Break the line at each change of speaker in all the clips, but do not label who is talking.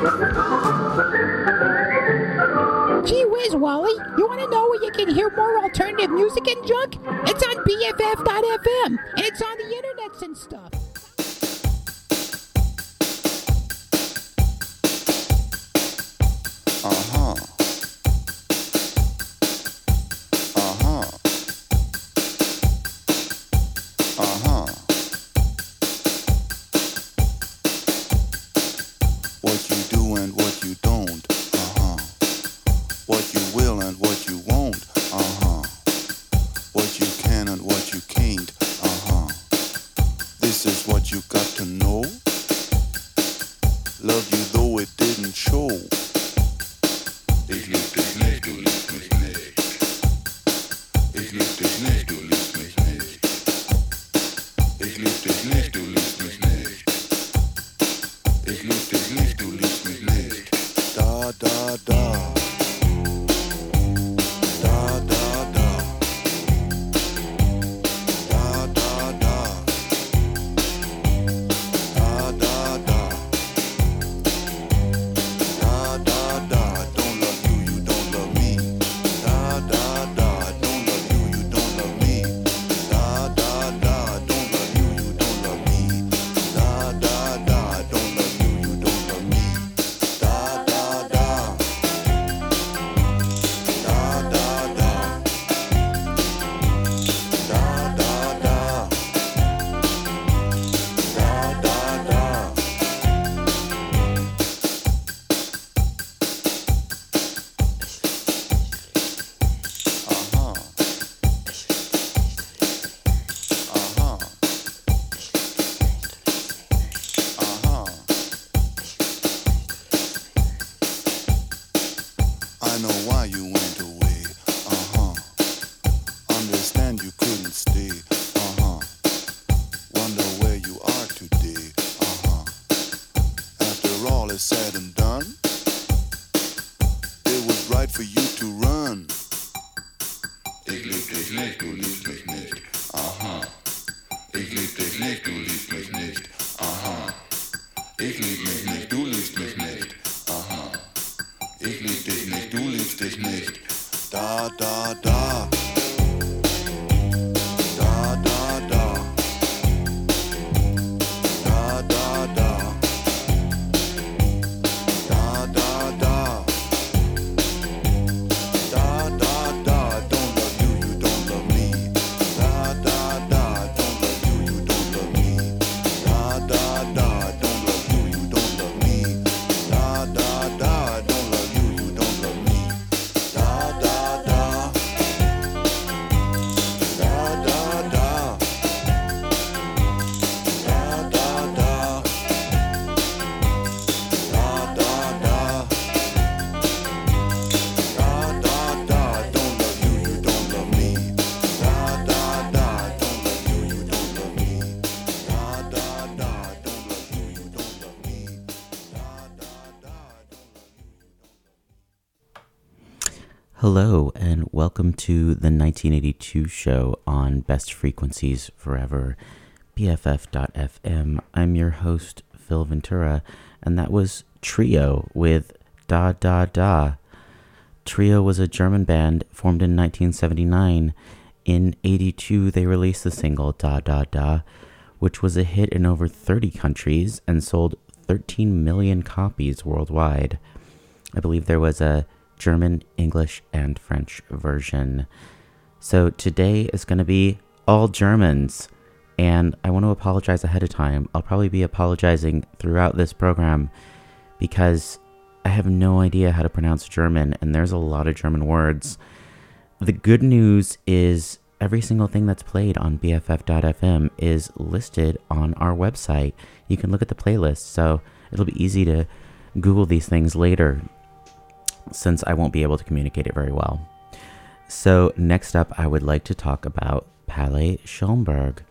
Gee whiz, Wally. You want to know where you can hear more alternative music and junk? It's on BFF.FM, and it's on the internets and stuff.
Hello, and welcome to the 1982 show on Best Frequencies Forever, BFF.FM. I'm your host, Phil Ventura, and that was Trio with Da Da Da. Trio was a German band formed in 1979. In 82, they released the single Da Da Da, which was a hit in over 30 countries and sold 13 million copies worldwide. I believe there was a German, English, and French version. So today is going to be all Germans. And I want to apologize ahead of time. I'll probably be apologizing throughout this program because I have no idea how to pronounce German, and there's a lot of German words. The good news is every single thing that's played on BFF.fm is listed on our website. You can look at the playlist, so it'll be easy to Google these things later since I won't be able to communicate it very well. So, next up, I would like to talk about Palais Schaumburg.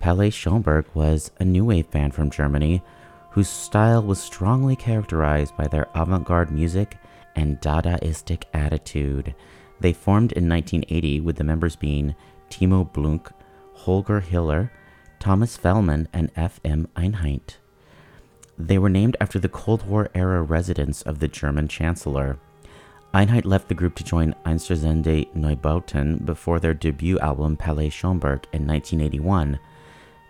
Palais Schaumburg was a new wave band from Germany whose style was strongly characterized by their avant garde music and Dadaistic attitude. They formed in 1980 with the members being Timo Blunk, Holger Hiller, Thomas Fehlmann, and F.M. Einheit.
They were named after the Cold War era residence of the German Chancellor. Einheit left the group to join Einstürzende Neubauten before their debut album Palais Schaumburg in 1981.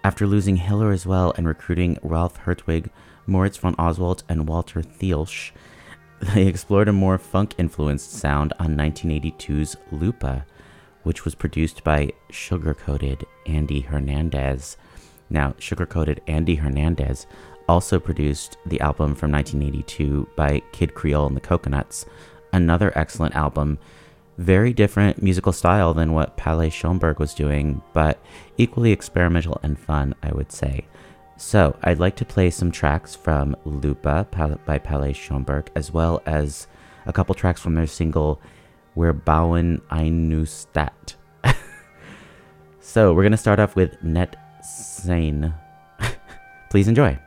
After losing Hiller as well and recruiting Ralph Hertwig, Moritz von Oswald, and Walter Thielsch, they explored a more funk influenced sound on 1982's Lupa, which was produced by Sugar Coated Andy Hernandez. Now, Sugar Coated Andy Hernandez also produced the album from 1982 by Kid Creole and the Coconuts, another excellent album. Very different musical style than what Palais Schaumburg was doing, but equally experimental and fun, I would say. So, I'd like to play some tracks from Lupa by Palais Schaumburg, as well as a couple tracks from their single Wir bauen eine Stadt. so, we're going to start off with Nett Sein. Please enjoy.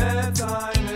that time.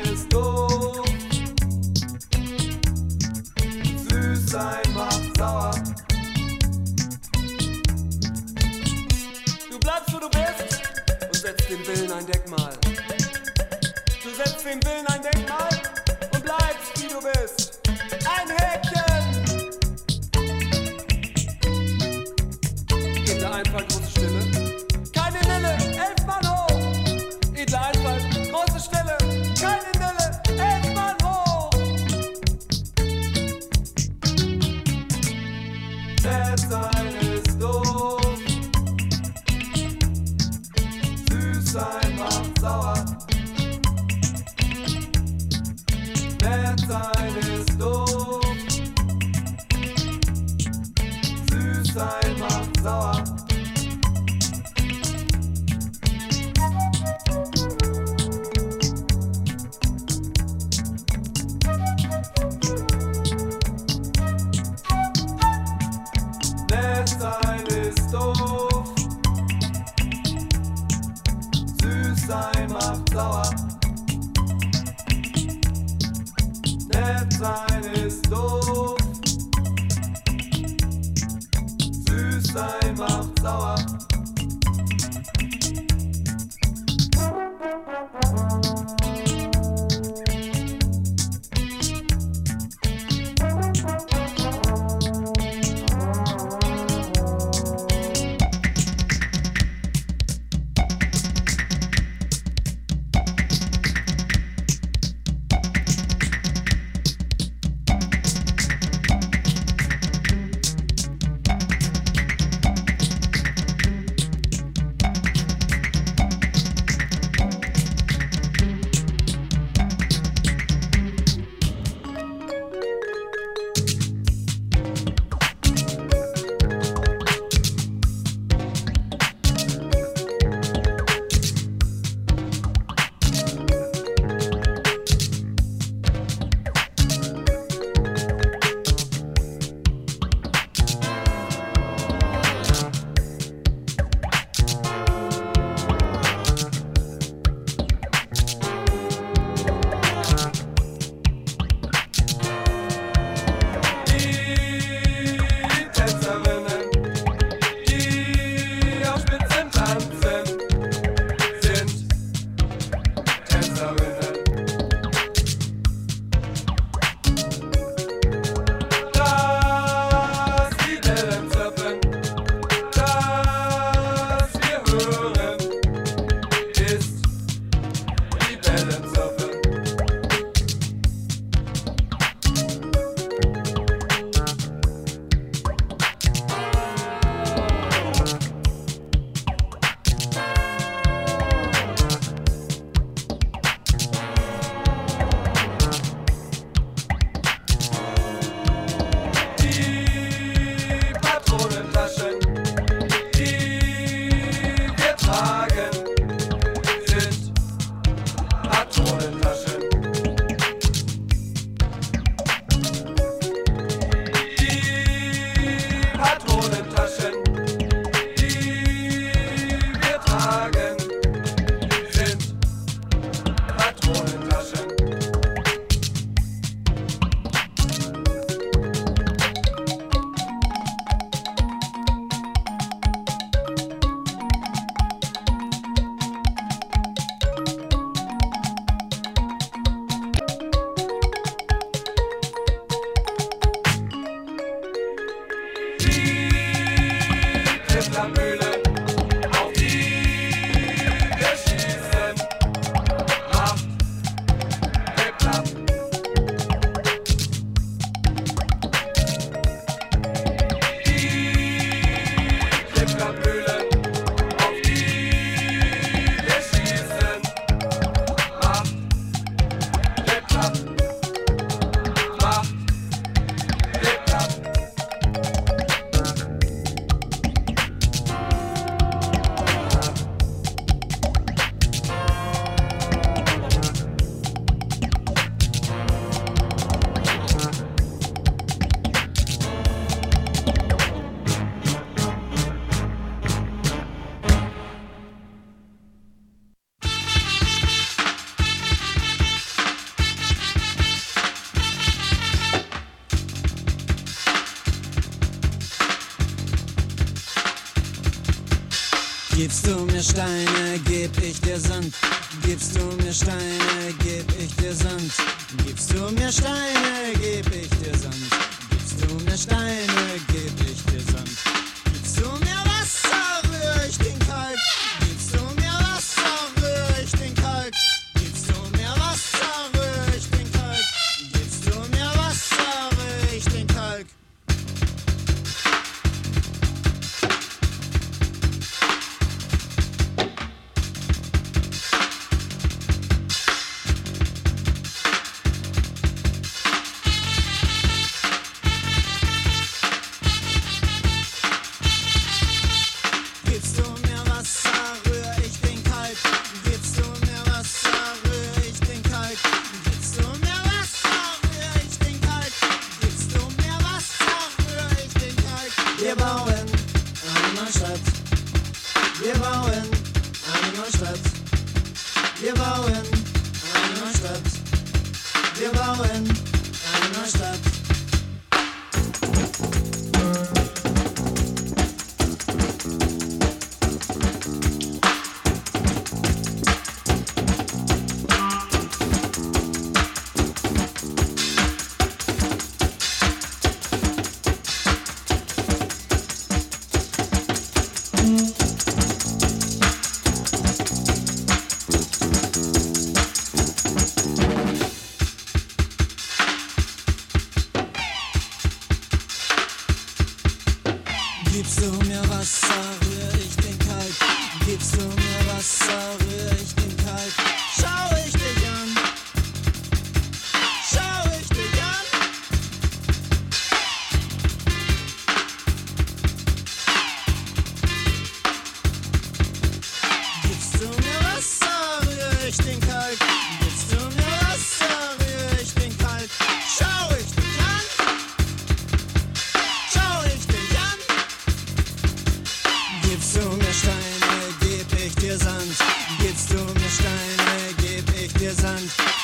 present.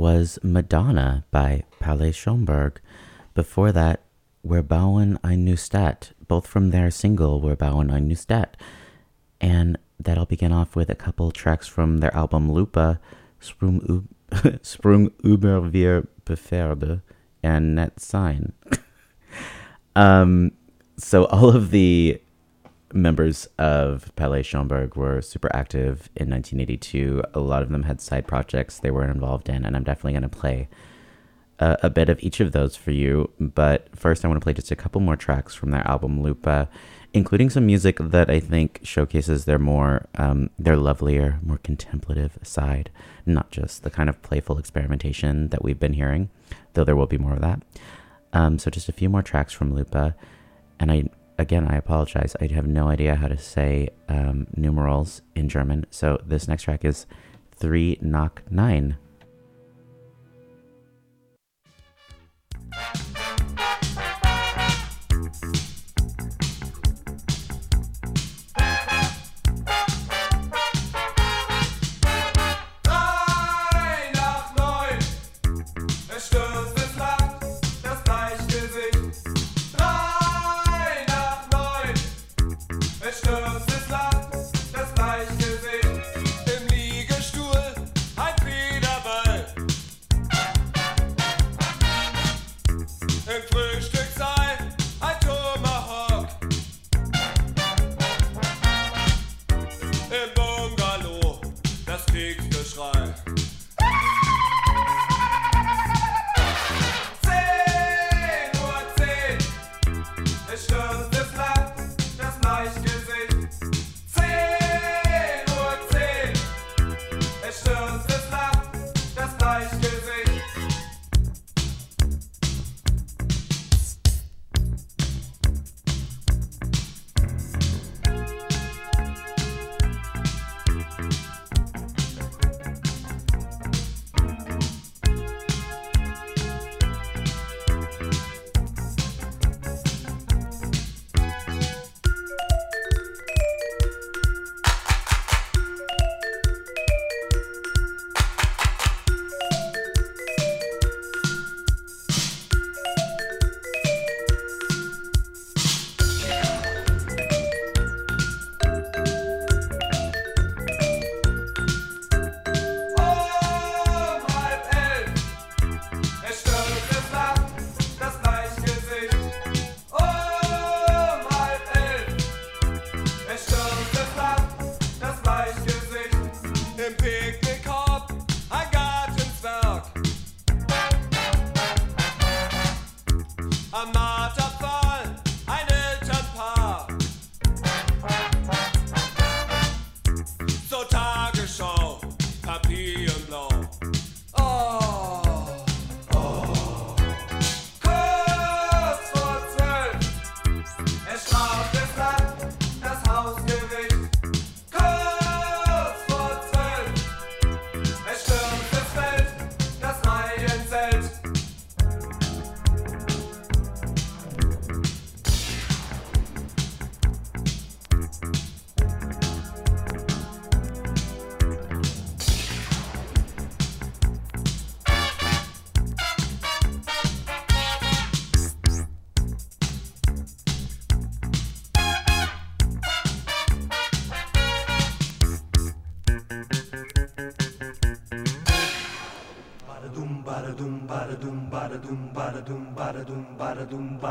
Was Madonna by Palais Schaumburg. Before that,
We're Bauen ein Neustadt, both from their single We're Bauen ein Neustadt. And that'll begin off with a couple tracks from their album Lupa, Sprung, über vier Pferde, and Nett Sein. um, so all of the members of Palais Schaumburg were super active in 1982. A lot of them had side projects they were involved in, and I'm definitely going to play a, a bit of each of those for you. But first, I want to play just a couple more tracks from their album Lupa, including some music that I think showcases their more, um, their lovelier, more contemplative side, not just the kind of playful experimentation that we've been hearing, though there will be more of that. Um, so just a few more tracks from Lupa, and I again I apologize. I have no idea how to say um, numerals in German. So this next track is three knock nine.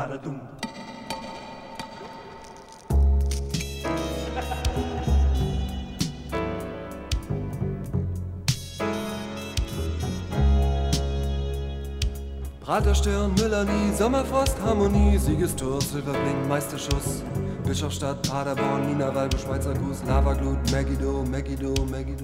Badadum, badadum.
Prater Stirn, Müller-Lie, Sommerfrost, Harmonie, Siegestor, Silberbling, Meisterschuss, Bischofstadt, Paderborn, Nina Walbe, Schweizer Guss, Lavaglut, Megiddo, Megiddo, Megiddo.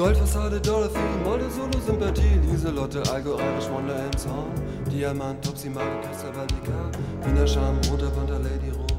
Goldfassade, Dorothy, Molde, Solo, Sympathie, Lieselotte, Algo, Irish, Wonder and Song, Diamant, Topsy, Mare, Castellvallica, Wiener Charme, Roter Panther, Lady Rose.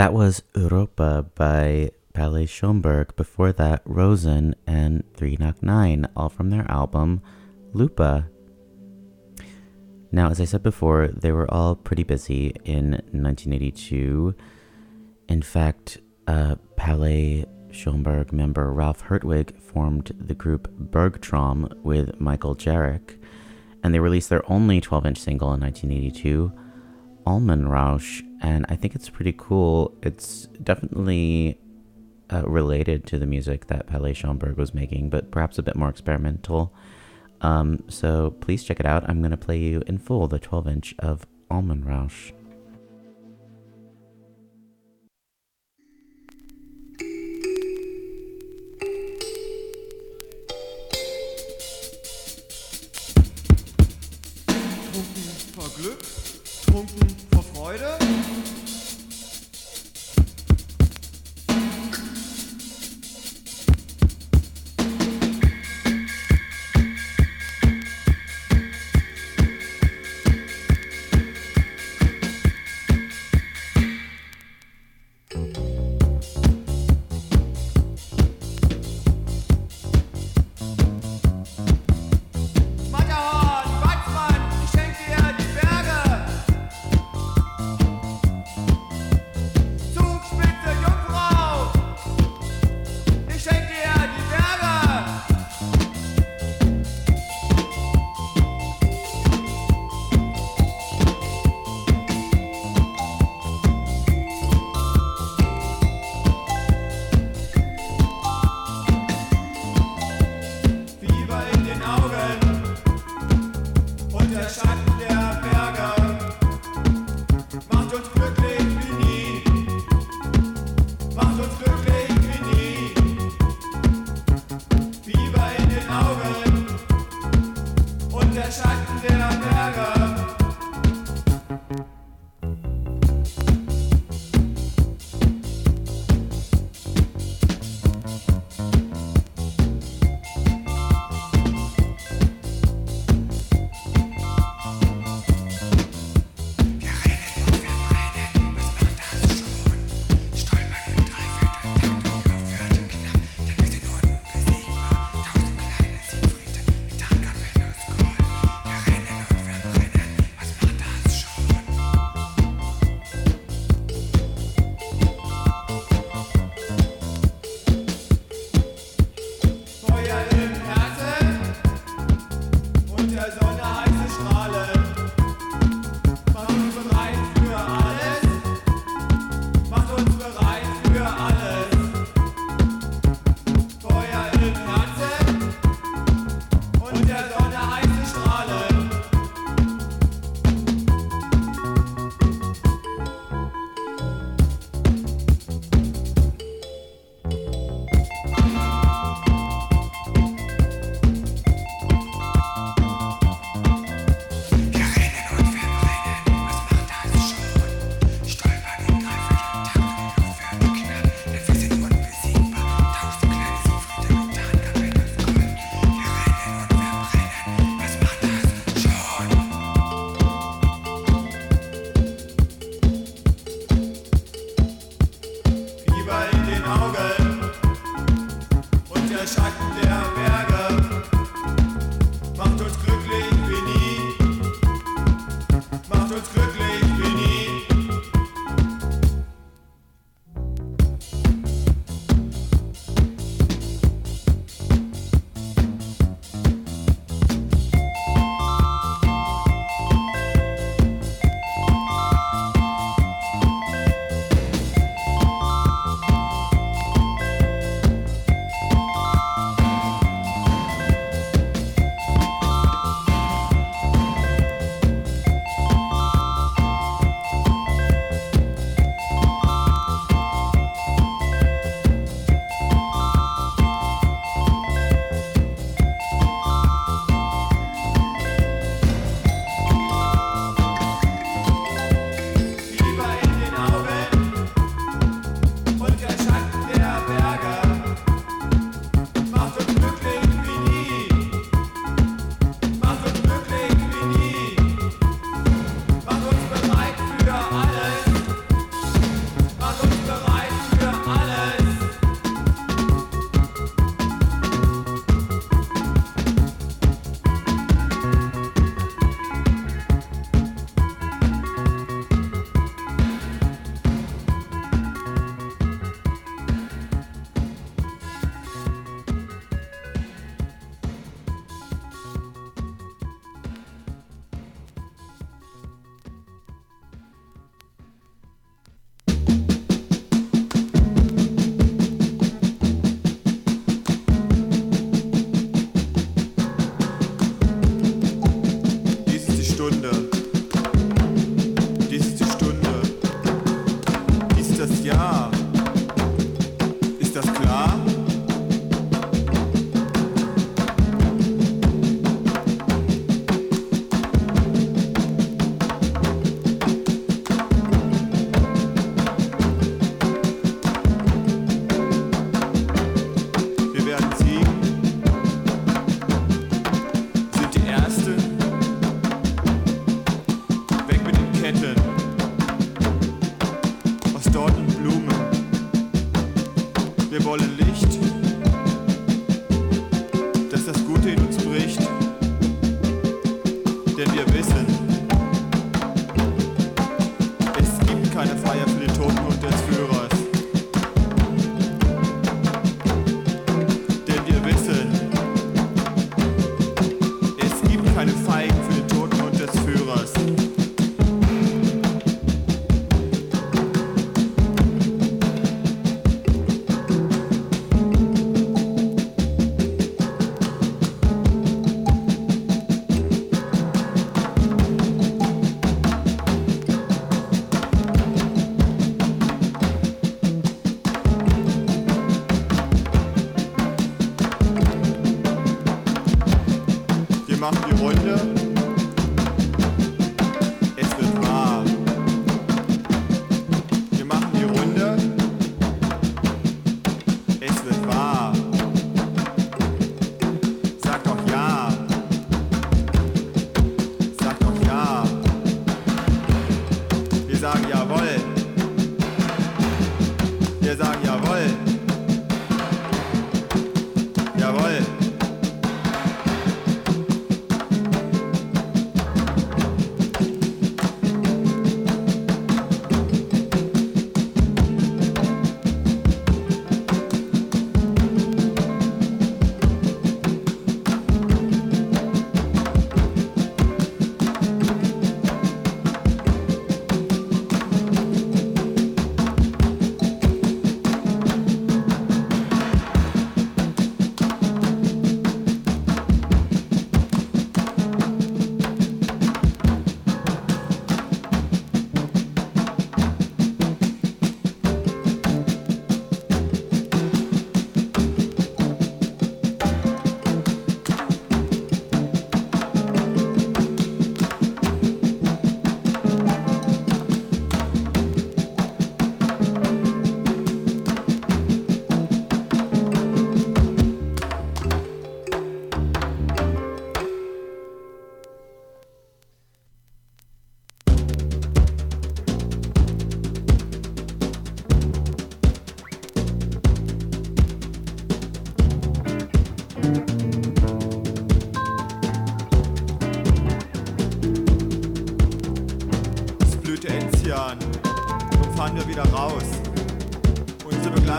That was Europa by Palais Schaumburg. Before that, Rosen and Three Knock Nine, all from their album Lupa. Now, as I said before, they were all pretty busy in 1982. In fact, uh, Palais Schaumburg member Ralf Hertwig formed the group Bergtraum with Michael Jarek, and they released their only 12 inch single in 1982, Almenrausch, and I think it's pretty cool. It's definitely uh, related to the music that Palais Schaumburg was making, but perhaps a bit more experimental. Um, so please check it out. I'm going to play you in full the 12 inch of Almenrausch.
Trunken vor Glück, trunken vor Freude.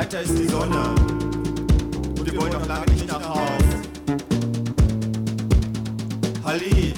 weiter ist die Sonne und wir wollen noch lange nicht nach Haus. Halli,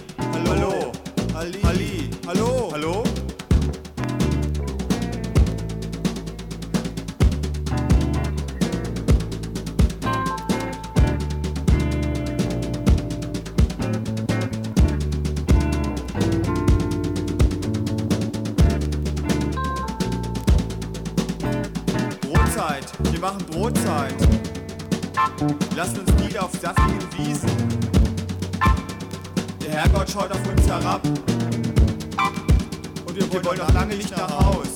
Lasst uns nieder auf saftigen Wiesen. Der Herrgott schaut auf uns herab. Und wir wollen noch lange nicht nach Haus.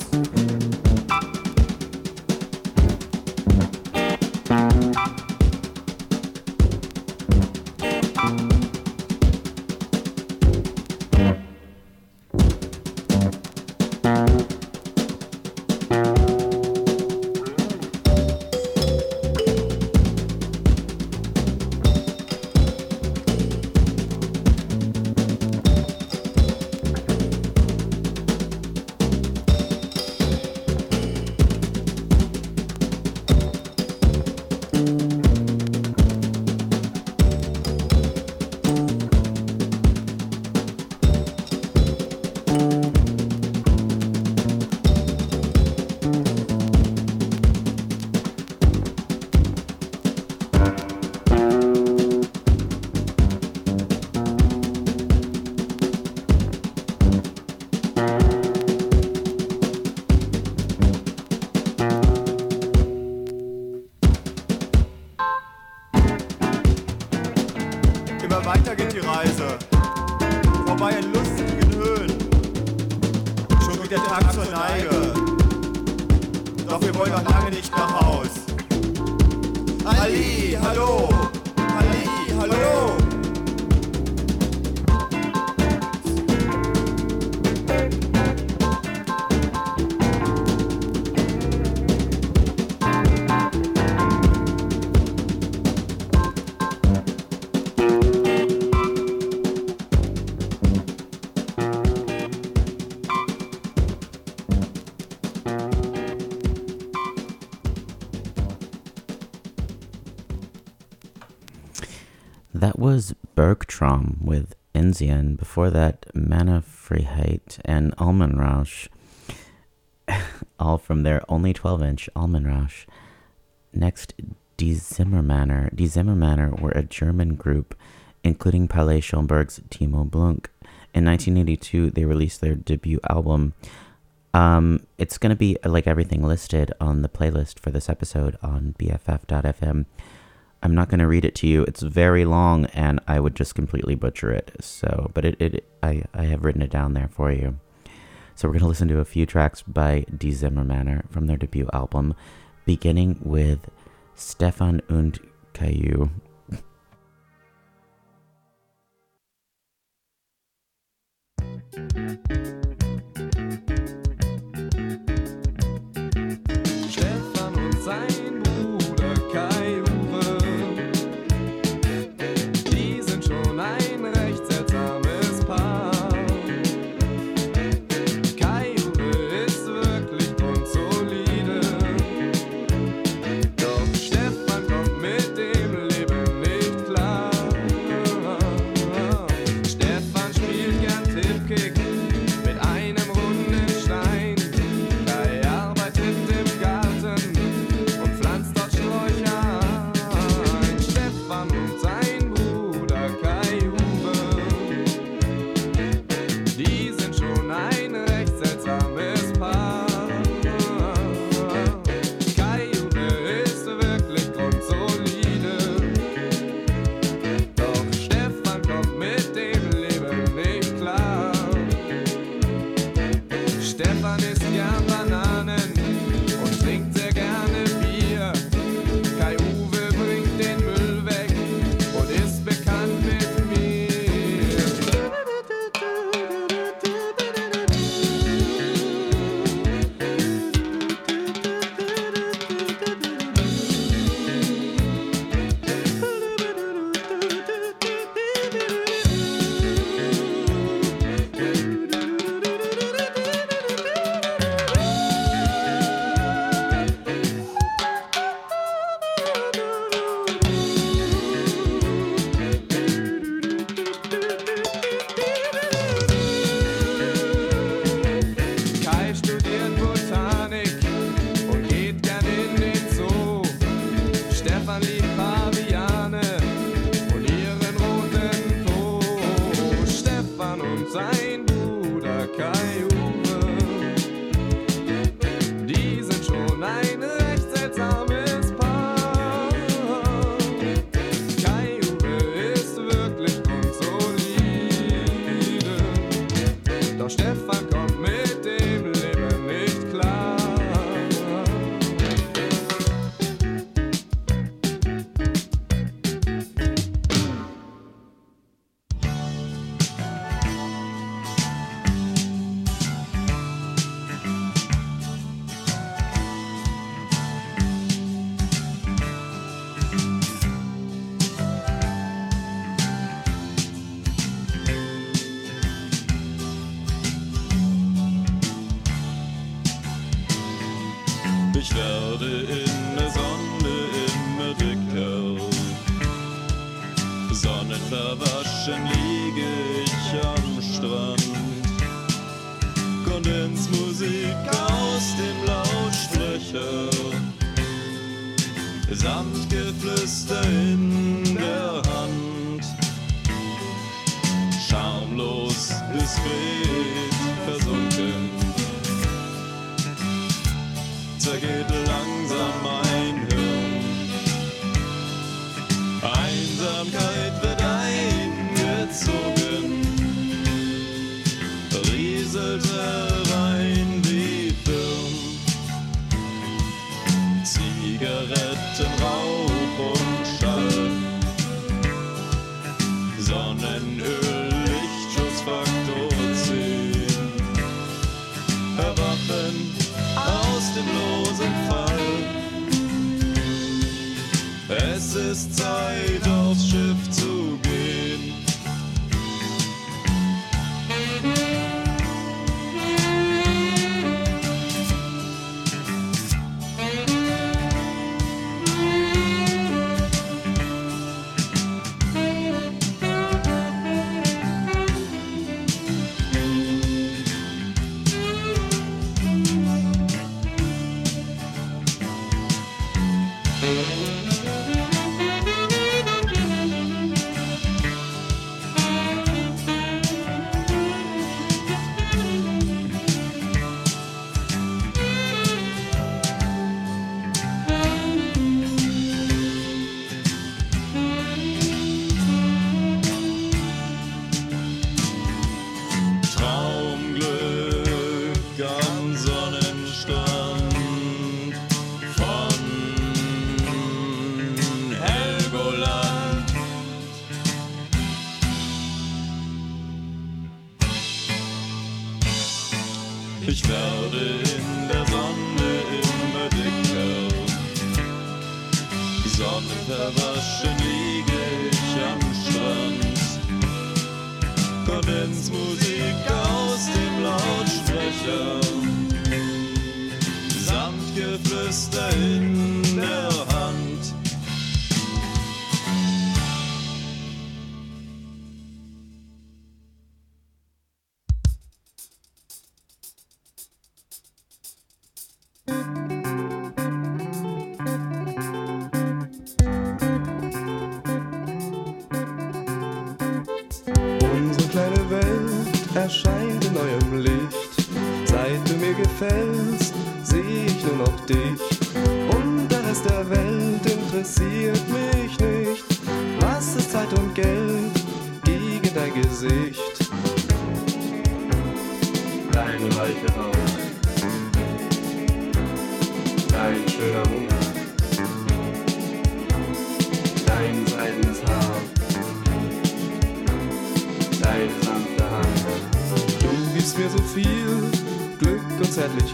With Before that, Mannerfreiheit and Almenrausch. All from their only 12 inch Almenrausch. Next, Die Zimmermänner. Die Zimmermänner were a German group, including Palais Schaumburg's Timo Blunk. In 1982, they released their debut album. Um, it's going to be like everything listed on the playlist for this episode on BFF.fm. I'm not going to read it to you. It's very long, and I would just completely butcher it. So, but it, it I, I have written it down there for you. So we're going to listen to a few tracks by Die Zimmermänner from their debut album, beginning with Stefan und Caillou.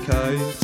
Wirklichkeit.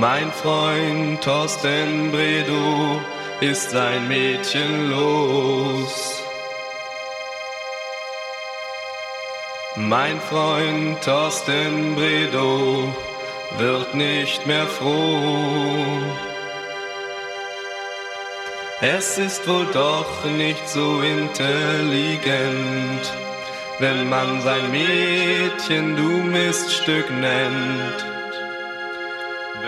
Mein
Freund Thorsten Bredow ist sein Mädchen los. Mein Freund Thorsten Bredow wird nicht mehr froh. Es ist wohl doch nicht so intelligent, wenn man sein Mädchen du Miststück nennt.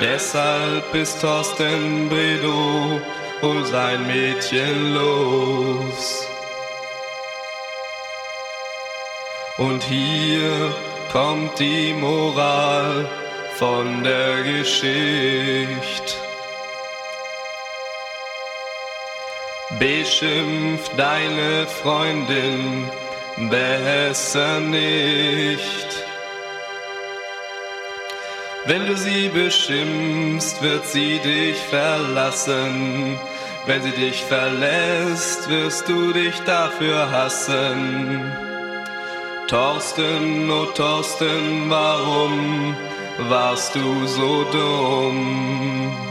Deshalb ist Thorsten Bredow und sein Mädchen los. Und hier kommt die Moral von der Geschichte. Beschimpf deine Freundin besser nicht. Wenn du sie beschimpfst, wird sie dich verlassen. Wenn sie dich verlässt, wirst du dich dafür hassen. Thorsten, oh Thorsten, warum warst du so dumm?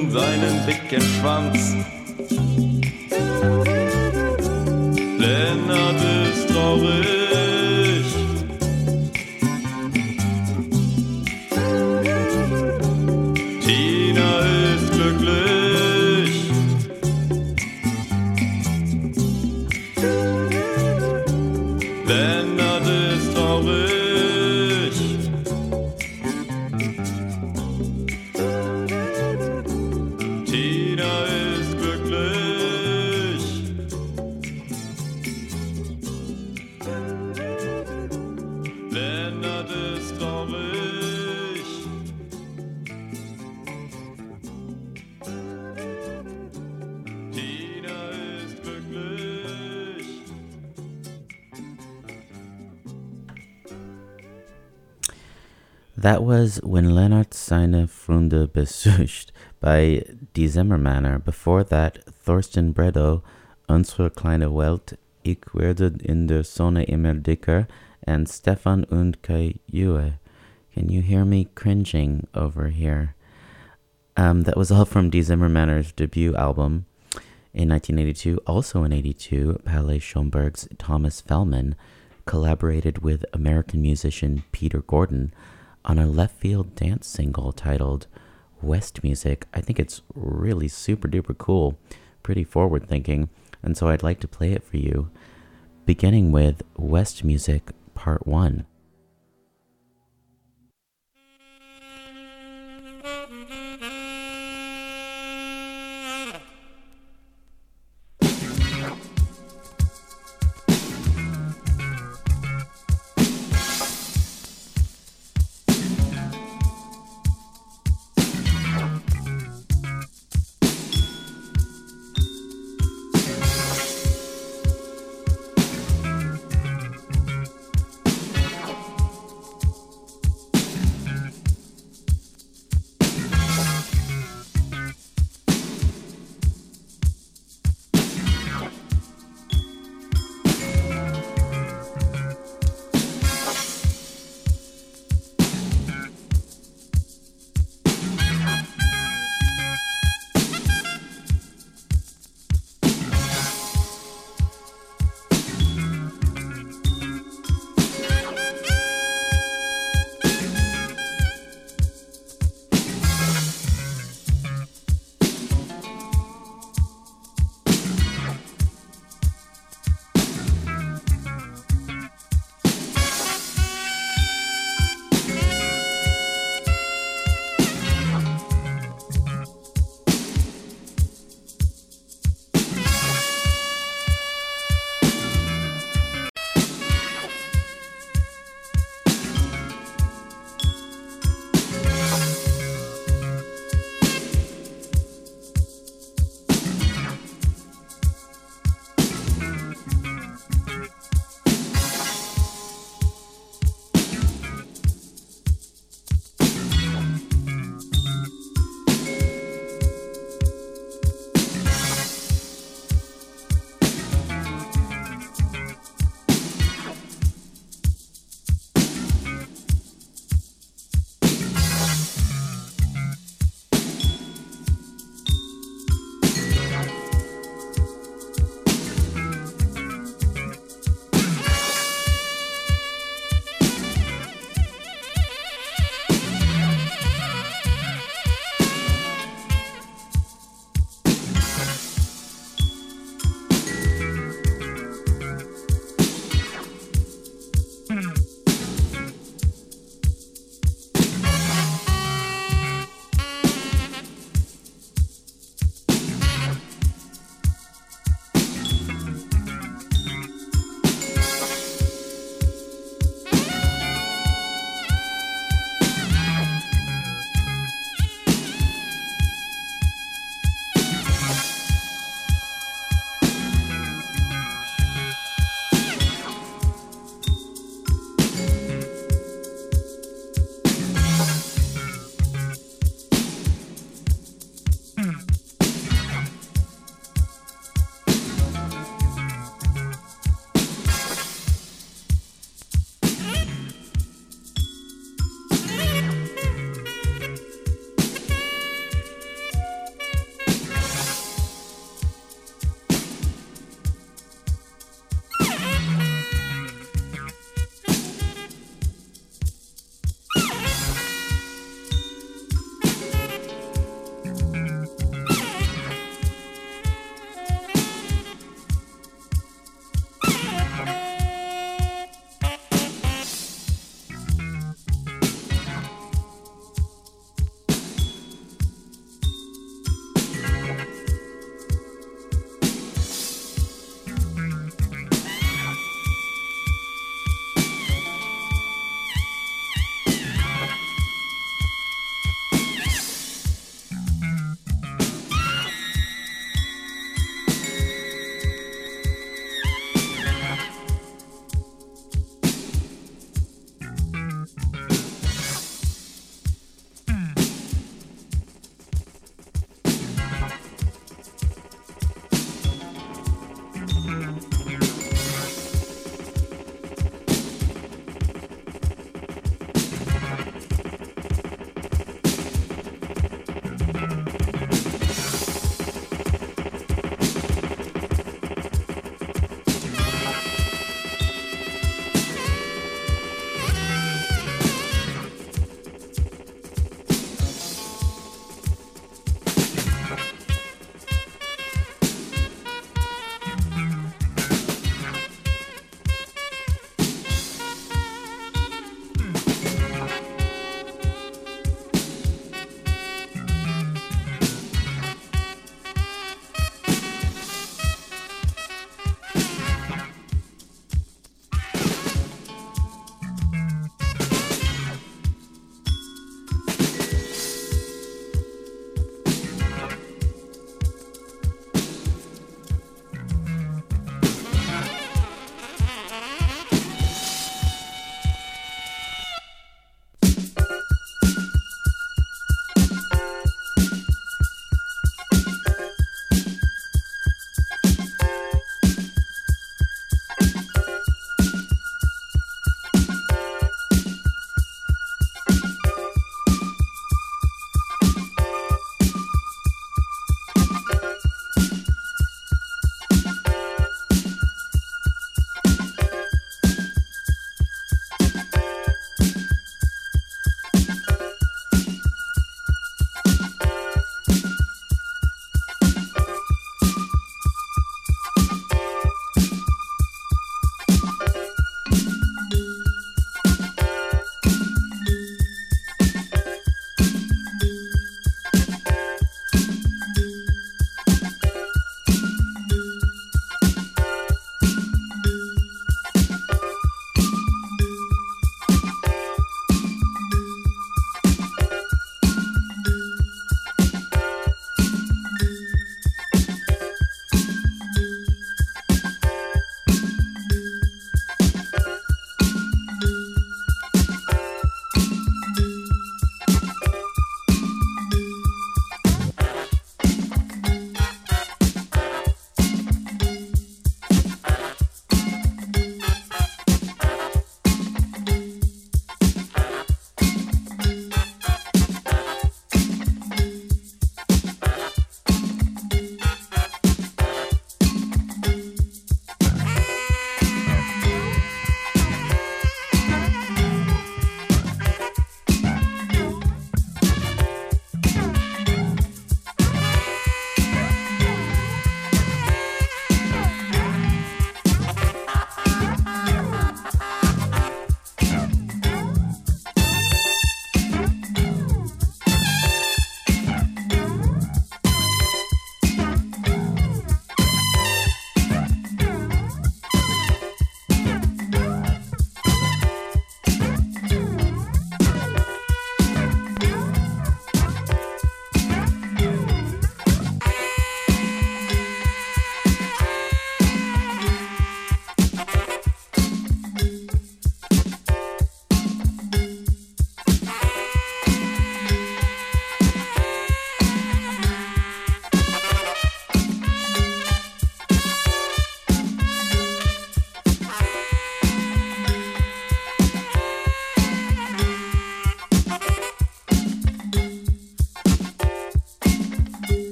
Und seinen dicken Schwanz.
Was When Lennart seine Freunde besucht by Die Zimmermänner. Before that, Thorsten Bredow, Unsere kleine Welt, Ich werde in der Sonne immer dicker, and Stefan und Kajue. Can you hear me cringing over here? Um, that was all from Die Zimmermänner's debut album in 1982. Also in 82, Palais Schaumburg's Thomas Fehlmann collaborated with American musician Peter Gordon on a left field dance single titled West Music. I think it's really super duper cool, pretty forward thinking, and so I'd like to play it for you, beginning with West Music Part 1.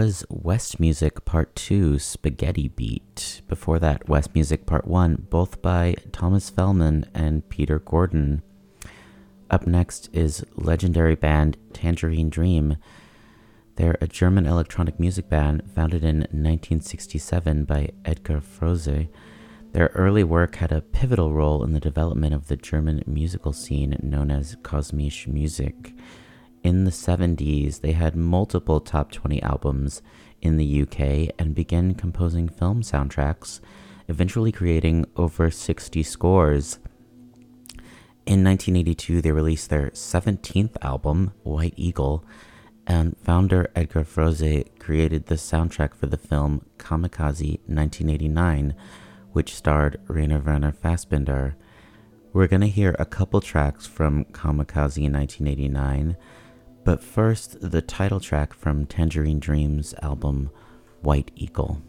Was West Music Part 2, Spaghetti Beat. Before that, West Music Part 1, both by Thomas Fehlmann and Peter Gordon. Up next is legendary band Tangerine Dream. They're a German electronic music band founded in 1967 by Edgar Froese. Their early work had a pivotal role in the development of the German musical scene known as Kosmische Musik. In the 70s, they had multiple top 20 albums in the UK and began composing film soundtracks, eventually creating over 60 scores. In 1982, they released their 17th album, White Eagle, and founder Edgar Froese created the soundtrack for the film Kamikaze 1989, which starred Rainer Werner Fassbinder. We're going to hear a couple tracks from Kamikaze 1989, but first, the title track from Tangerine Dream's album, White Eagle.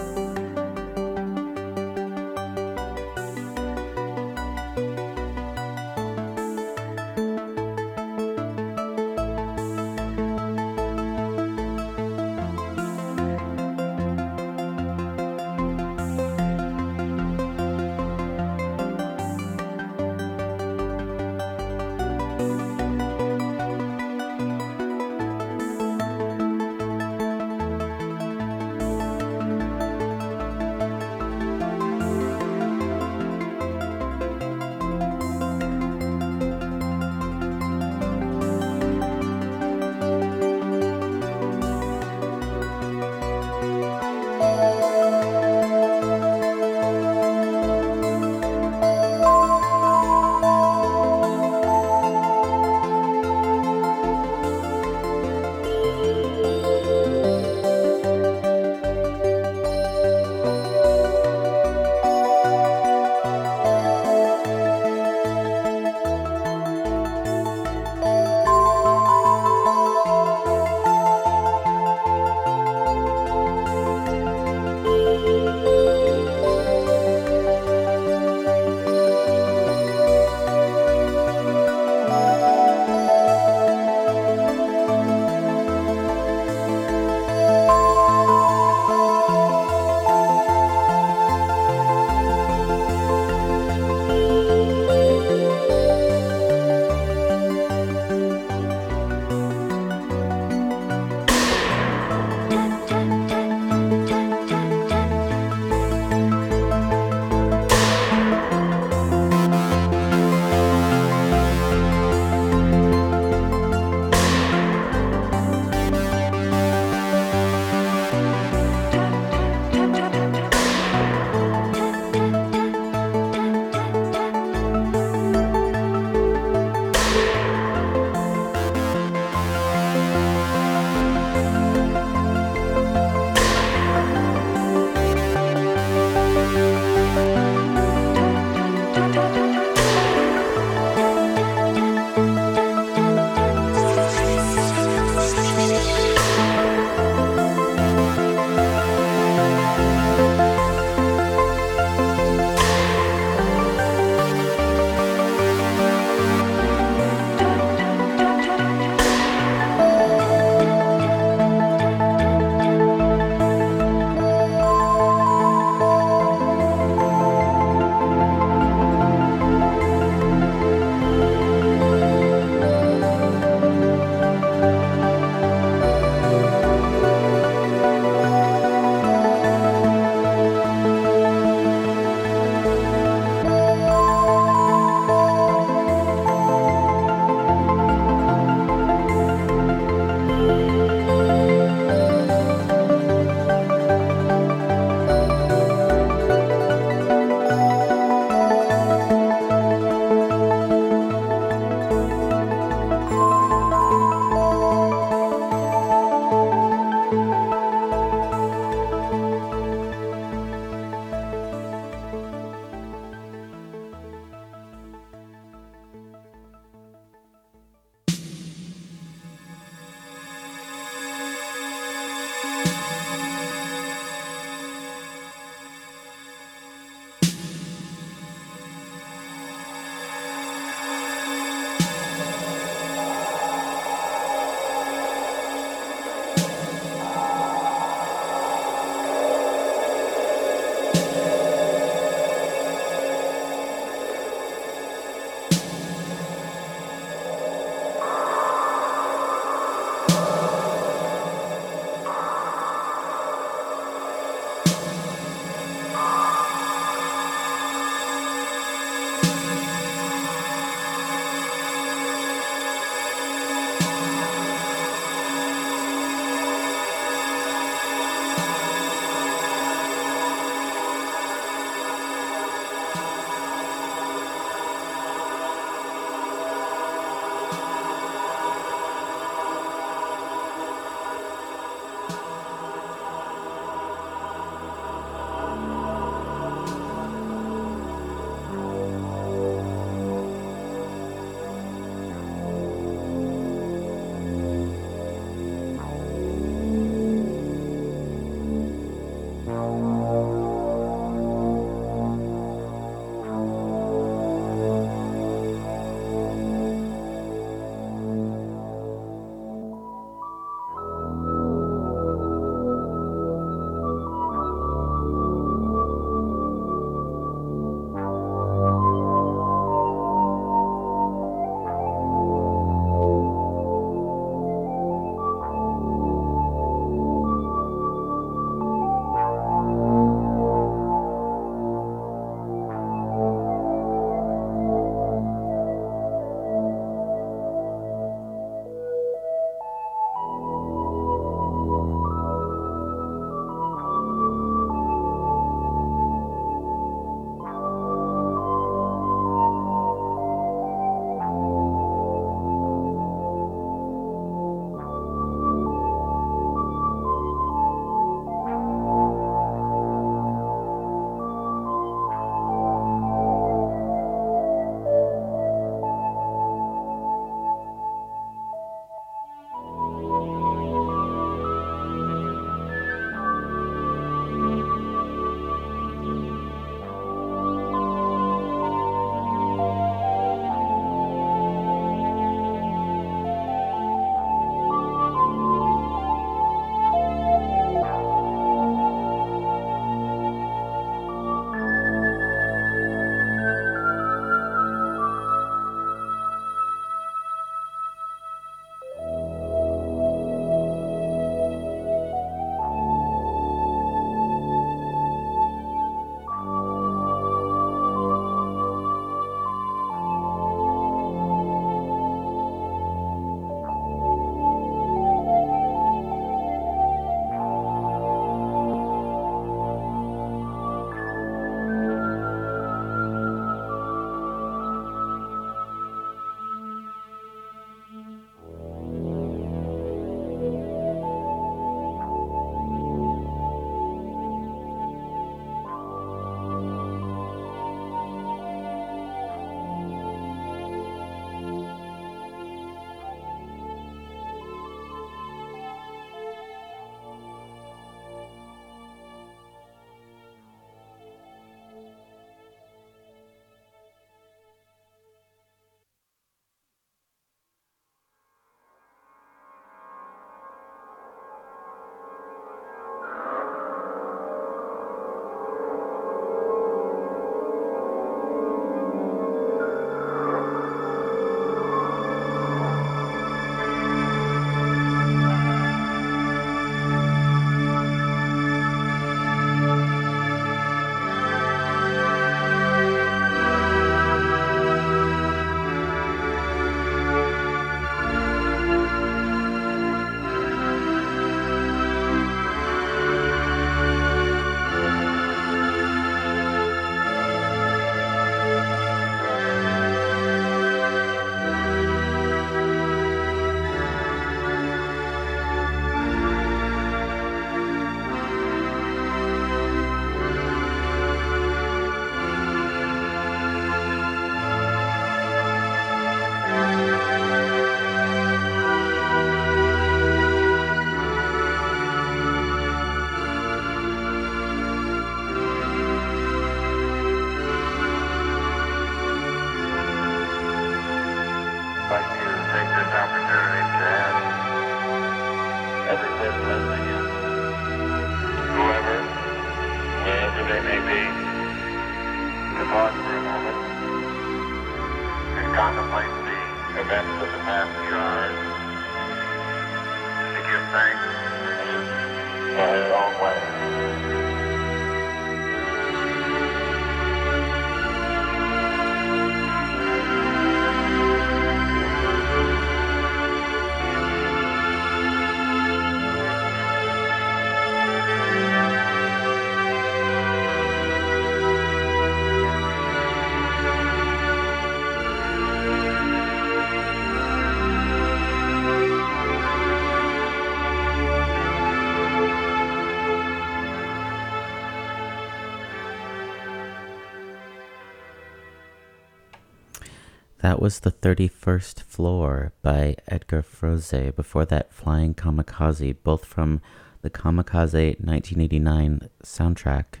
That was the 31st Floor by Edgar Froese. Before that, Flying Kamikaze, both from the Kamikaze 1989 soundtrack.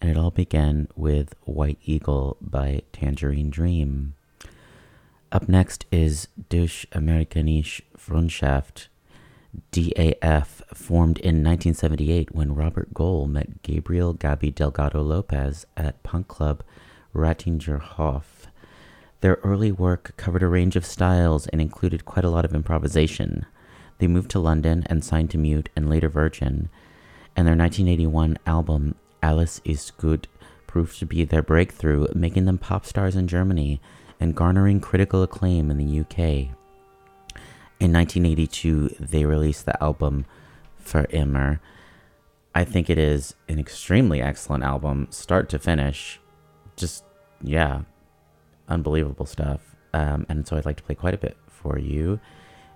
And it all began with White Eagle by Tangerine Dream. Up next is Deutsch Amerikanische Freundschaft, DAF, formed in 1978 when Robert Görl met Gabriel Gabi Delgado Lopez at punk club Ratinger Hof. Their early work covered a range of styles and included quite a lot of improvisation. They moved to London and signed to Mute and later Virgin, and their 1981 album Alles ist gut proved to be their breakthrough, making them pop stars in Germany and garnering critical acclaim in the UK. In 1982, they released the album Für immer. I think it is an extremely excellent album, start to finish. Just, yeah, unbelievable stuff. Um, and so I'd like to play quite a bit for you,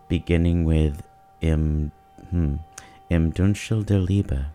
beginning with Im, hmm, Im
Dschungel der Liebe.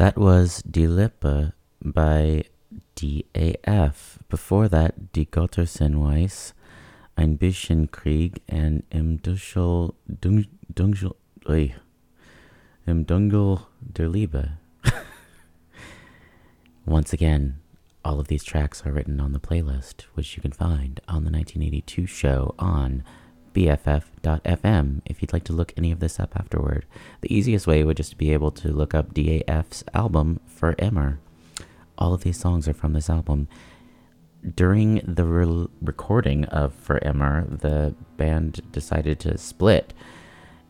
That was Die Lippe by DAF. Before that, Die Götter sind weiss, Ein bisschen Krieg, and Im Dunkel, oi, Im Dunkel der Liebe. Once again, all of these tracks are written on the playlist, which you can find on the 1982 show on BFF.fm if you'd like to look any of this up afterward. The easiest way would just be able to look up DAF's album Für immer. All of these songs are from this album. During the re- recording of Für immer, the band decided to split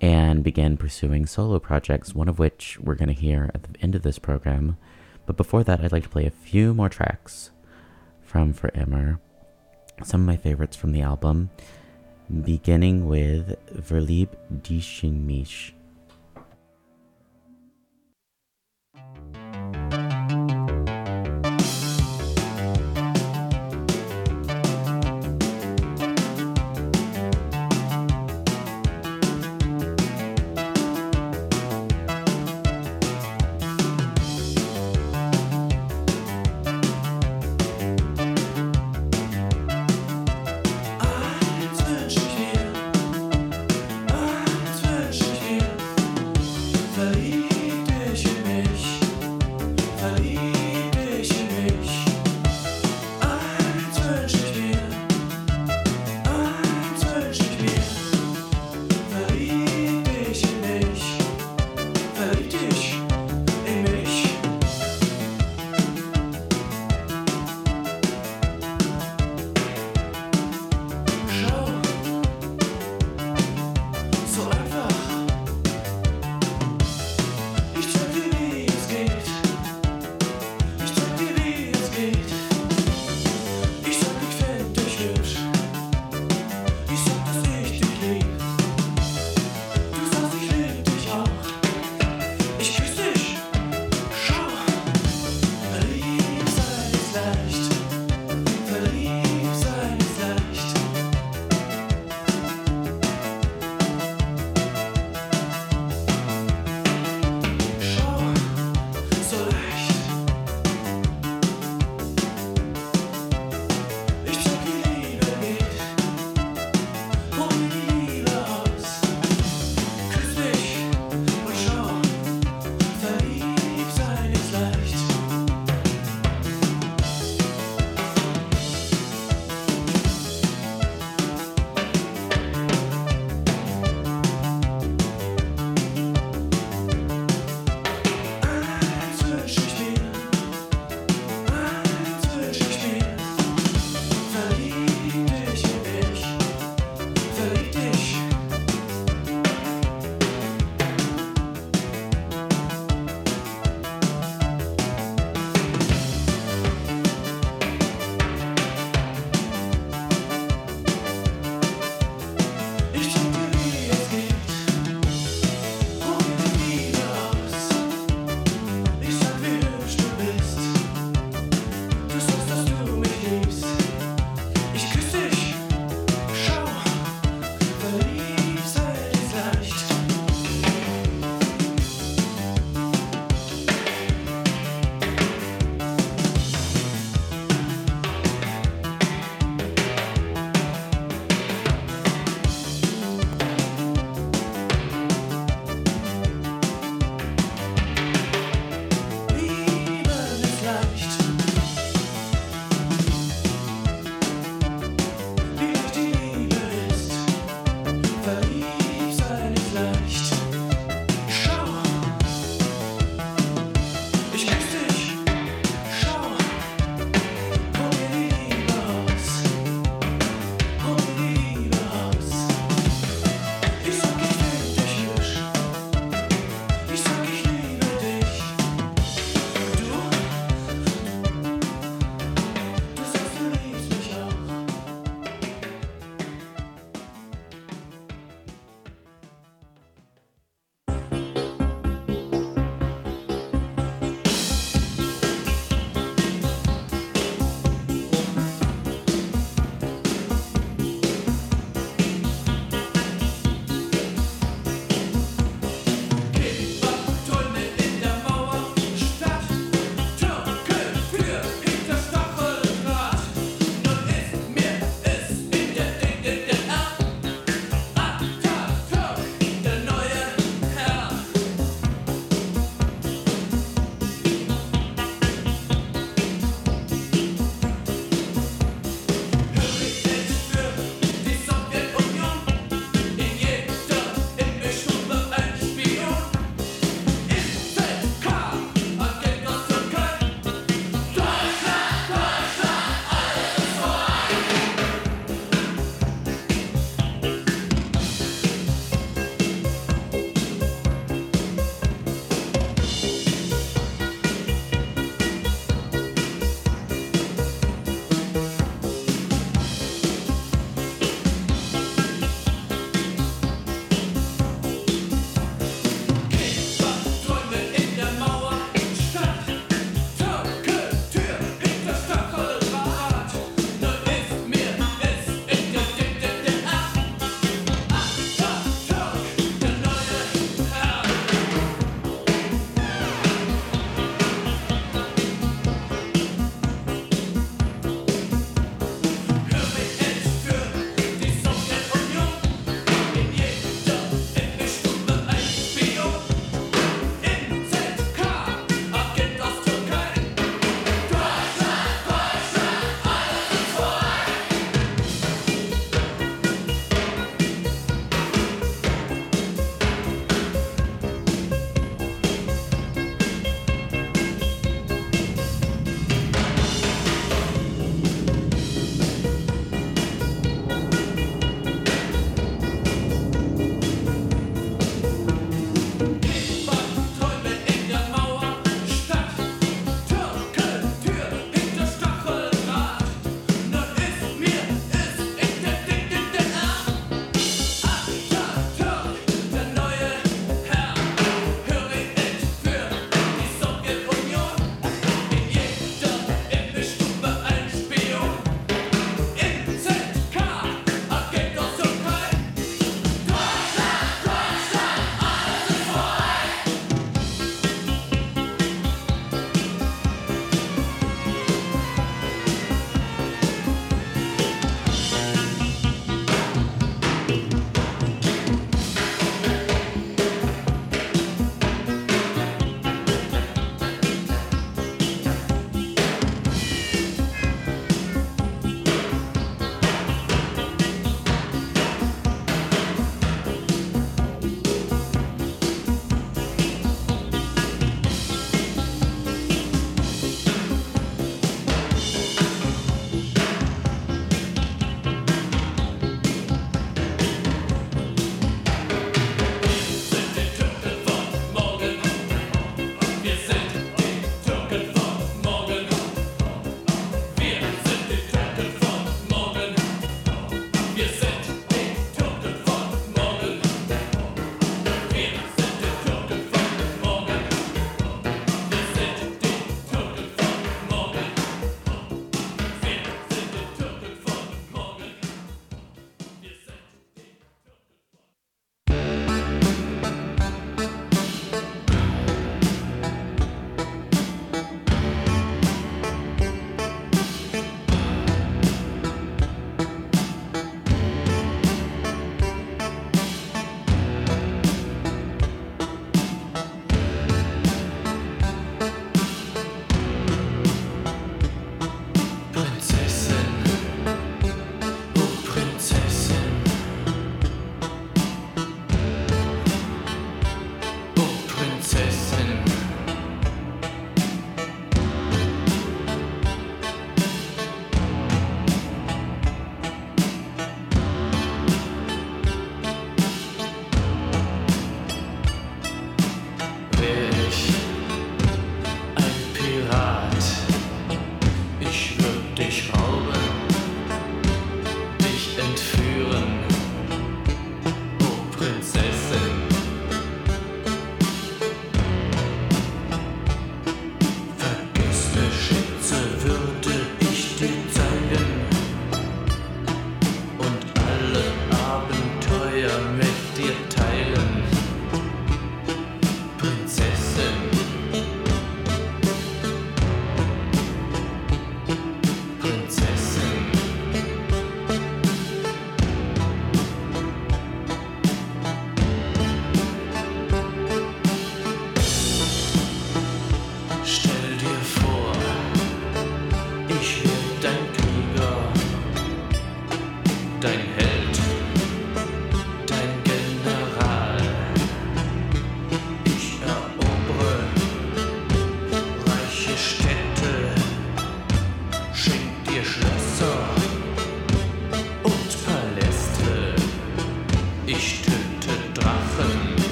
and began pursuing solo projects, one of which we're going to hear at the end of this program. But before that, I'd like to play a few more tracks from Für immer. Some of my favorites from the album, beginning with Verlieb dich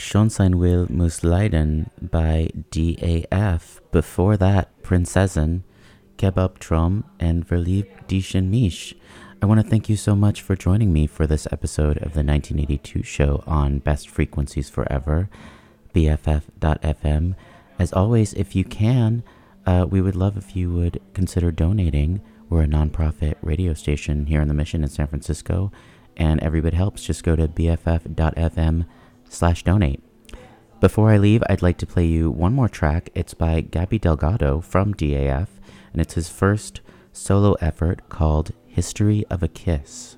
Schön sein
will muss leiden by DAF. Before that, Prinzessin, Kebabträume, and Verlieb dich in mich. I want to thank you so much for joining me for this episode of the 1982 show on Best Frequencies Forever, BFF.FM. As always, if you can, uh, we would love if you would consider donating. We're a nonprofit radio station here in the Mission in San Francisco, and every bit helps. Just go to BFF.FM slash donate. Before I leave, I'd like to play you one more track. It's by Gabi Delgado from DAF, and it's his first solo effort called History of a Kiss.